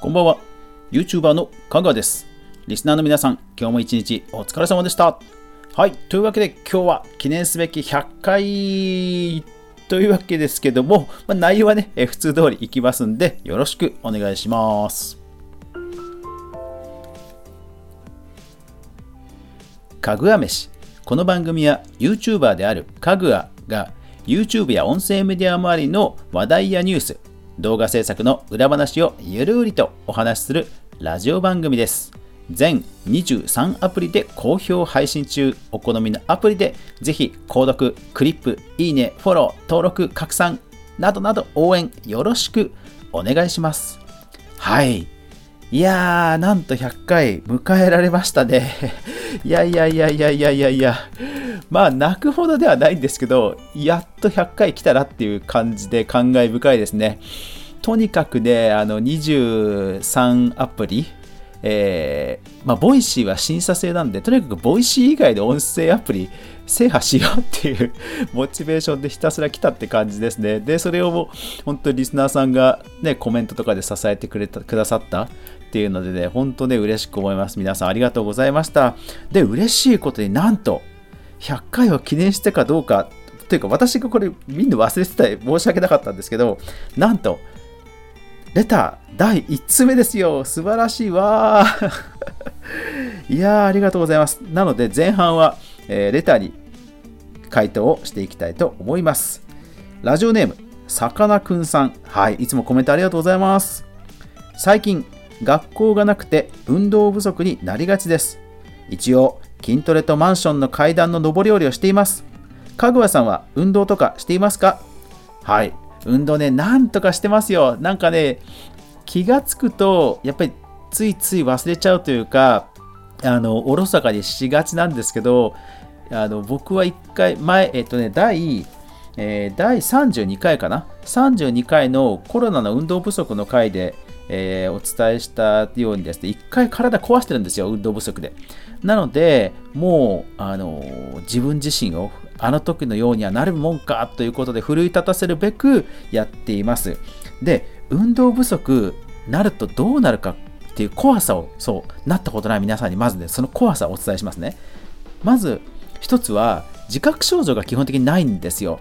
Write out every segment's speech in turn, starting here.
こんばんは。YouTuber の香川です。リスナーの皆さん今日も一日お疲れ様でした。はいというわけで今日は記念すべき100回というわけですけども、まあ、内容はね、普通通りいきますんでよろしくお願いします。かぐわ飯。この番組は YouTuber であるかぐわが YouTube や音声メディア周りの話題やニュース動画制作の裏話をゆるりとお話しするラジオ番組です全23アプリで好評配信中お好みのアプリでぜひ購読クリップいいねフォロー登録拡散などなど応援よろしくお願いしますはいいやー、なんと100回迎えられましたね。いやいやいやいやいやいやいや。まあ、泣くほどではないんですけど、やっと100回来たらっていう感じで感慨深いですね。とにかくね、あの、23アプリ、えー、まあ、ボイシーは審査制なんで、とにかくボイシー以外の音声アプリ制覇しようっていう モチベーションでひたすら来たって感じですね。で、それを本当にリスナーさんがね、コメントとかで支えてくれたくださったっていうのでね、本当ね、嬉しく思います。皆さんありがとうございました。で、嬉しいことになんと、100回を記念してかどうか、というか私がこれみんな忘れてた申し訳なかったんですけど、なんと、レター第1通目ですよ。素晴らしいわ いやー、ありがとうございます。なので、前半は、えー、レターに回答をしていきたいと思います。ラジオネーム、さかなクンさん。はい、いつもコメントありがとうございます。最近、学校がなくて運動不足になりがちです。一応、筋トレとマンションの階段の上り下りをしています。かぐわさんは運動とかしていますか？はい。運動ね、なんとかしてますよ。なんかね、気がつくと、やっぱりついつい忘れちゃうというか、あの、おろそかにしがちなんですけど、あの僕は1回前、えっとね、第えー、第32回かな？32回のコロナの運動不足の回で、えー、お伝えしたようにですね、1回体壊してるんですよ、運動不足で。なので、もう、あの自分自身をあの時のようにはなるもんかということで奮い立たせるべくやっています。で、運動不足なるとどうなるかっていう怖さを、そう、なったことない皆さんにまずね、その怖さをお伝えしますね。まず、一つは、自覚症状が基本的にないんですよ。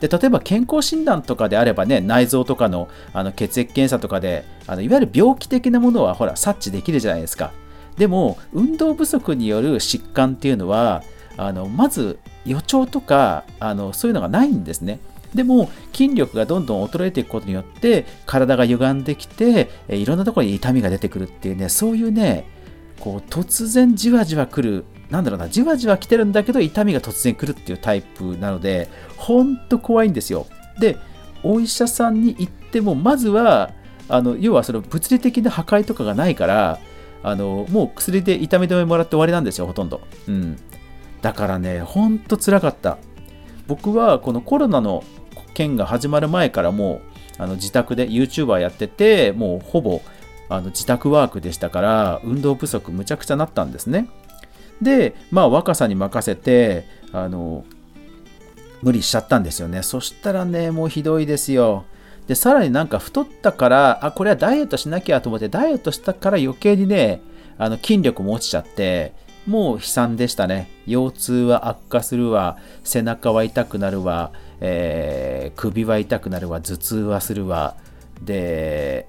で例えば健康診断とかであればね内臓とかのあの血液検査とかであのいわゆる病気的なものはほら察知できるじゃないですかでも運動不足による疾患っていうのはあのまず予兆とかあのそういうのがないんですねでも筋力がどんどん衰えていくことによって体が歪んできていろんなところに痛みが出てくるっていうねそういうねこう突然じわじわ来るなんだろうな、じわじわ来てるんだけど痛みが突然来るっていうタイプなので、ほんと怖いんですよ。で、お医者さんに行っても、まずは、あの要はその物理的な破壊とかがないから、あのもう薬で痛み止めもらって終わりなんですよ、ほとんど。うん。だからね、ほんとつらかった。僕はこのコロナの件が始まる前からもうあの自宅で YouTuber やってて、もうほぼあの自宅ワークでしたから、運動不足むちゃくちゃなったんですね。で、まあ、若さに任せて、あの、無理しちゃったんですよね。そしたらね、もうひどいですよ。で、さらになんか太ったから、あ、これはダイエットしなきゃと思って、ダイエットしたから余計にね、あの筋力も落ちちゃって、もう悲惨でしたね。腰痛は悪化するわ、背中は痛くなるわ、えー、首は痛くなるわ、頭痛はするわ。で、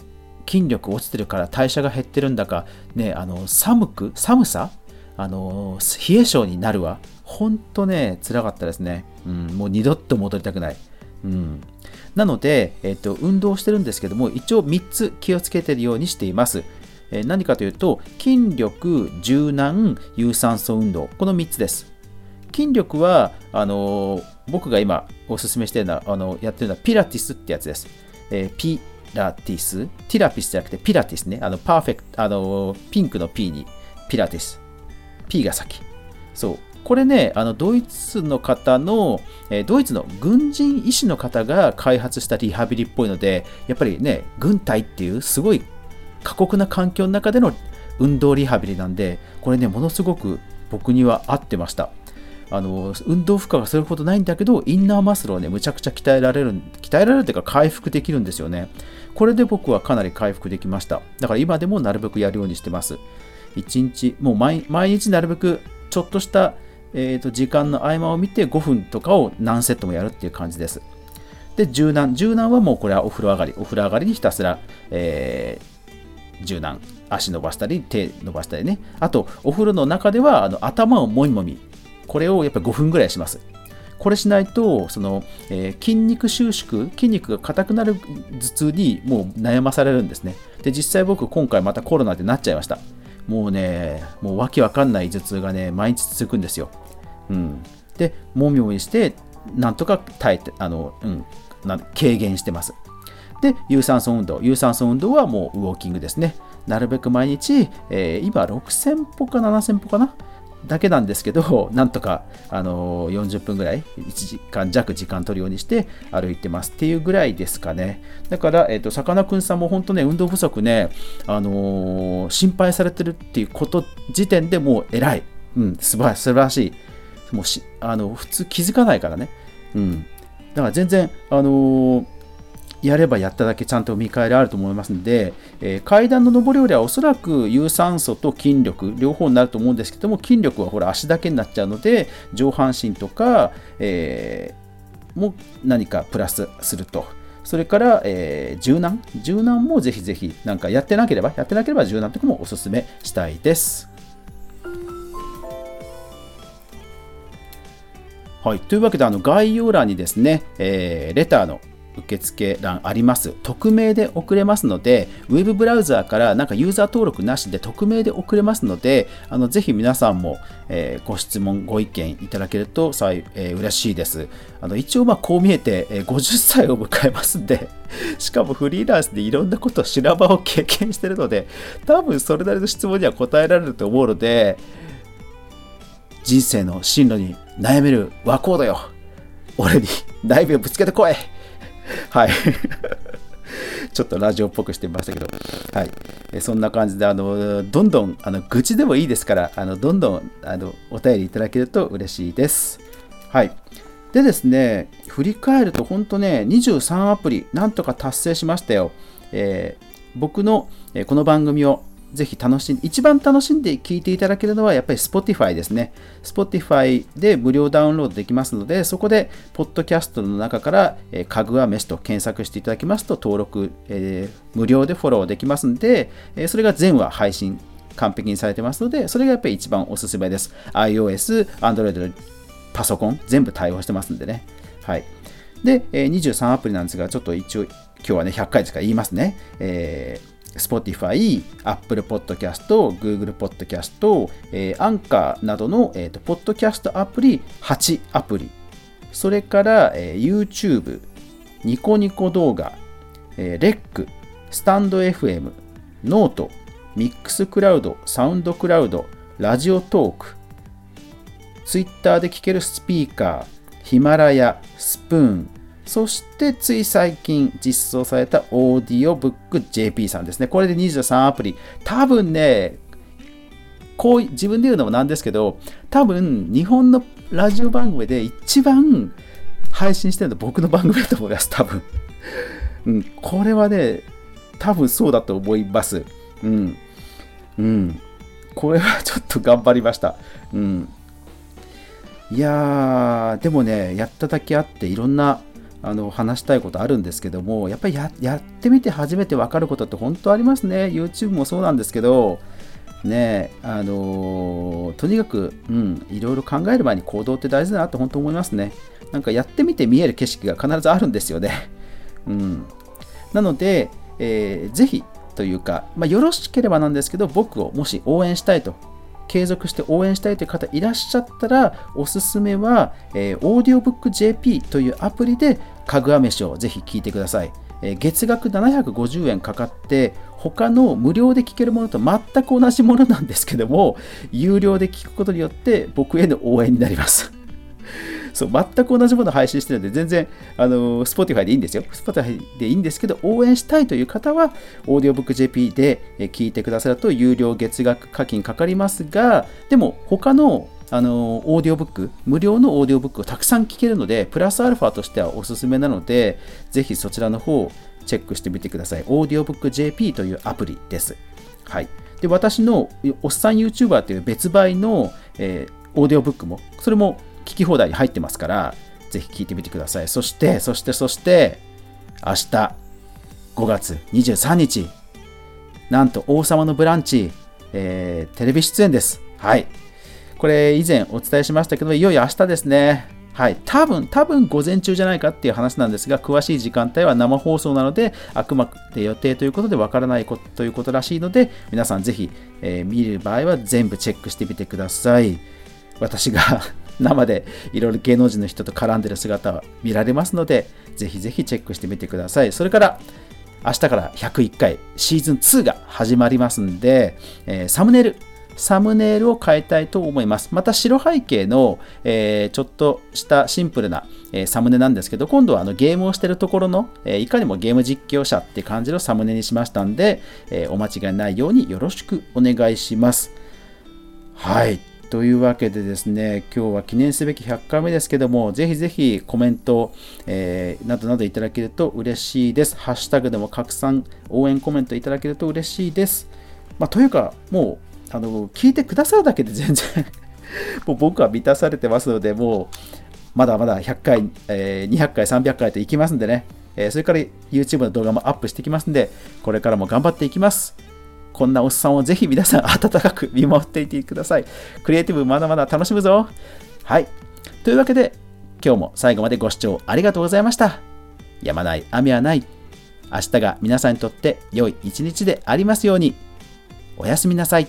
筋力落ちてるから代謝が減ってるんだか、ね、あの寒く、寒さ？あの冷え性になるわ。ほんとね、辛かったですね。うん、もう二度と戻りたくない。うん、なので、えっと、運動してるんですけども、一応3つ気をつけてるようにしています。えー、何かというと、筋力、柔軟、有酸素運動。この3つです。筋力は、あのー、僕が今おすすめしてるのは、あのやってるのはピラティスってやつです。え、ピラティス、ティラピスじゃなくてピラティスね。あの、パーフェクト、あのピンクの P にピラティス。P が先。そう。これね、あのドイツの方の、えドイツの軍人医師の方が開発したリハビリっぽいので、やっぱりね、軍隊っていうすごい過酷な環境の中での運動リハビリなんで、これね、ものすごく僕には合ってました。あの運動負荷がそれほどないんだけどインナーマッスルをねむちゃくちゃ鍛えられる鍛えられるというか回復できるんですよね。これで僕はかなり回復できました。だから今でもなるべくやるようにしてます。1日もう毎日なるべくちょっとした、えーと、時間の合間を見て5分とかを何セットもやるっていう感じです。で柔軟柔軟はもうこれはお風呂上がりお風呂上がりにひたすら、えー、柔軟足伸ばしたり手伸ばしたりね。あとお風呂の中ではあの頭をもみもみこれをやっぱり5分ぐらいします。これしないとその、えー、筋肉収縮筋肉が硬くなる頭痛にもう悩まされるんですね。で実際僕今回またコロナでなっちゃいました。もうねもうわけわかんない頭痛がね毎日続くんですよ、うん、でもみもみしてなんとか耐えてあの、うん、な軽減してますで有酸素運動有酸素運動はもうウォーキングですねなるべく毎日、えー、今6000歩か7000歩かな？だけなんですけど、なんとか、あの40分ぐらい、1時間弱時間取るようにして歩いてますっていうぐらいですかね。だから、さかなクンさんも本当ね、運動不足ね、あのー、心配されてるっていうこと時点でもう偉い。うん、素晴らしい。もうしあの普通気づかないからね。うん。だから全然、あのーやればやっただけちゃんと見返りあると思いますので、えー、階段の上り下りはおそらく有酸素と筋力両方になると思うんですけども筋力はほら足だけになっちゃうので上半身とか、えー、も何かプラスすると。それから、えー、柔軟柔軟もぜひぜひなんかやってなければやってなければ柔軟とかもおすすめしたいです。はい、というわけであの概要欄にですね、えー、レターの受付欄あります。匿名で送れますので、ウェブブラウザーからなんかユーザー登録なしで匿名で送れますので、あのぜひ皆さんも、えー、ご質問、ご意見いただけるとさい、えー、嬉しいです。あの一応まあこう見えて、えー、50歳を迎えますんで、しかもフリーランスでいろんなこと修羅場を経験してるので、多分それなりの質問には答えられると思うので、人生の進路に悩める和コードよ。俺に悩みをぶつけてこいはい。ちょっとラジオっぽくしてみましたけど、はい。えそんな感じで、あの、どんどん、あの、愚痴でもいいですから、あの、どんどん、あの、お便りいただけると嬉しいです。はい。でですね、振り返ると、本当ね、23アプリ、なんとか達成しましたよ。えー、僕の、えこの番組をぜひ楽しんで、一番楽しんで聞いていただけるのはやっぱり Spotify ですね。Spotify で無料ダウンロードできますので、そこで、ポッドキャストの中から、えー、かぐわ飯と検索していただきますと、登録、えー、無料でフォローできますので、えー、それが全話配信完璧にされてますので、それがやっぱり一番おすすめです。iOS、Android、パソコン、全部対応してますんでね。はい。で、えー、23アプリなんですが、ちょっと一応、今日はね、100回ですから言いますね。えー Spotify、Apple Podcast、Google Podcast、えー、アンカーなどの、えーと、ポッドキャストアプリ8アプリ、それから、えー、YouTube、ニコニコ動画、えー、 REC、stand.fm、note、Mixcloud、SoundCloud、Radiotalk、Twitter で聴けるスピーカー、 Himalaya、Spoon、そしてつい最近実装されたオーディオブック JP さんですね。これで23アプリ。多分ね、こう自分で言うのもなんですけど、多分日本のラジオ番組で一番配信してるの僕の番組だと思います、多分。うん、これはね、多分そうだと思います。うん。うん。これはちょっと頑張りました。うん。いやー、でもね、やっただけあって、いろんなあの話したいことあるんですけどもやっぱりやってみて初めて分かることって本当ありますね。YouTube もそうなんですけどねあのー、とにかく、うん、いろいろ考える前に行動って大事だなと本当思いますね。なんかやってみて見える景色が必ずあるんですよね、うん、なので、えー、ぜひというか、まあ、よろしければなんですけど僕をもし応援したいと継続して応援したいという方いらっしゃったら、おすすめは、えー、オーディオブック JP というアプリでかぐわ飯をぜひ聞いてください。えー、月額750円かかって、他の無料で聞けるものと全く同じものなんですけども、有料で聞くことによって僕への応援になります。そう、全く同じものを配信してるので、全然、あの、Spotify でいいんですよ。Spotify でいいんですけど、応援したいという方は、AudiobookJP で聞いてくださると、有料月額課金かかりますが、でも、他のあのオーディオブック、無料のオーディオブックをたくさん聞けるので、プラスアルファとしてはおすすめなので、ぜひそちらの方をチェックしてみてください。オーディオブック JP というアプリです。はい。で、私のおっさん YouTuber という別売の、えー、オーディオブックも、それも聞き放題に入ってますから、ぜひ聞いてみてください。そして、そして、そして、明日、5月23日、なんと、王様のブランチ、えー、テレビ出演です。はい。これ、以前お伝えしましたけど、いよいよ明日ですね。はい、多分、多分午前中じゃないかっていう話なんですが、詳しい時間帯は生放送なので、あくまで予定ということでわからないこということらしいので、皆さんぜひ、えー、見る場合は全部チェックしてみてください。私が生でいろいろ芸能人の人と絡んでる姿は見られますので、ぜひぜひチェックしてみてください。それから、明日から101回シーズン2が始まりますんで、えー、サムネイル、サムネイルを変えたいと思います。また白背景の、えー、ちょっとしたシンプルな、えー、サムネなんですけど、今度はあのゲームをしているところの、え、いかにもゲーム実況者って感じのサムネにしましたんで、えお間違いないようによろしくお願いします。はい。というわけでですね、今日は記念すべき100回目ですけども、ぜひぜひコメント、えー、などなどいただけると嬉しいです。ハッシュタグでも拡散、応援コメントいただけると嬉しいです。まあ、というか、もう、あの、聞いてくださるだけで 全然もう僕は満たされてますので、もう、まだまだ100回、えー、200回、300回といきますんでね、えー、それから YouTube の動画もアップしていきますんで、これからも頑張っていきます。こんなおっさんをぜひ皆さん温かく見守っていてください。クリエイティブまだまだ楽しむぞ。はい。というわけで、今日も最後までご視聴ありがとうございました。やまない雨はない。明日が皆さんにとって良い一日でありますように。おやすみなさい。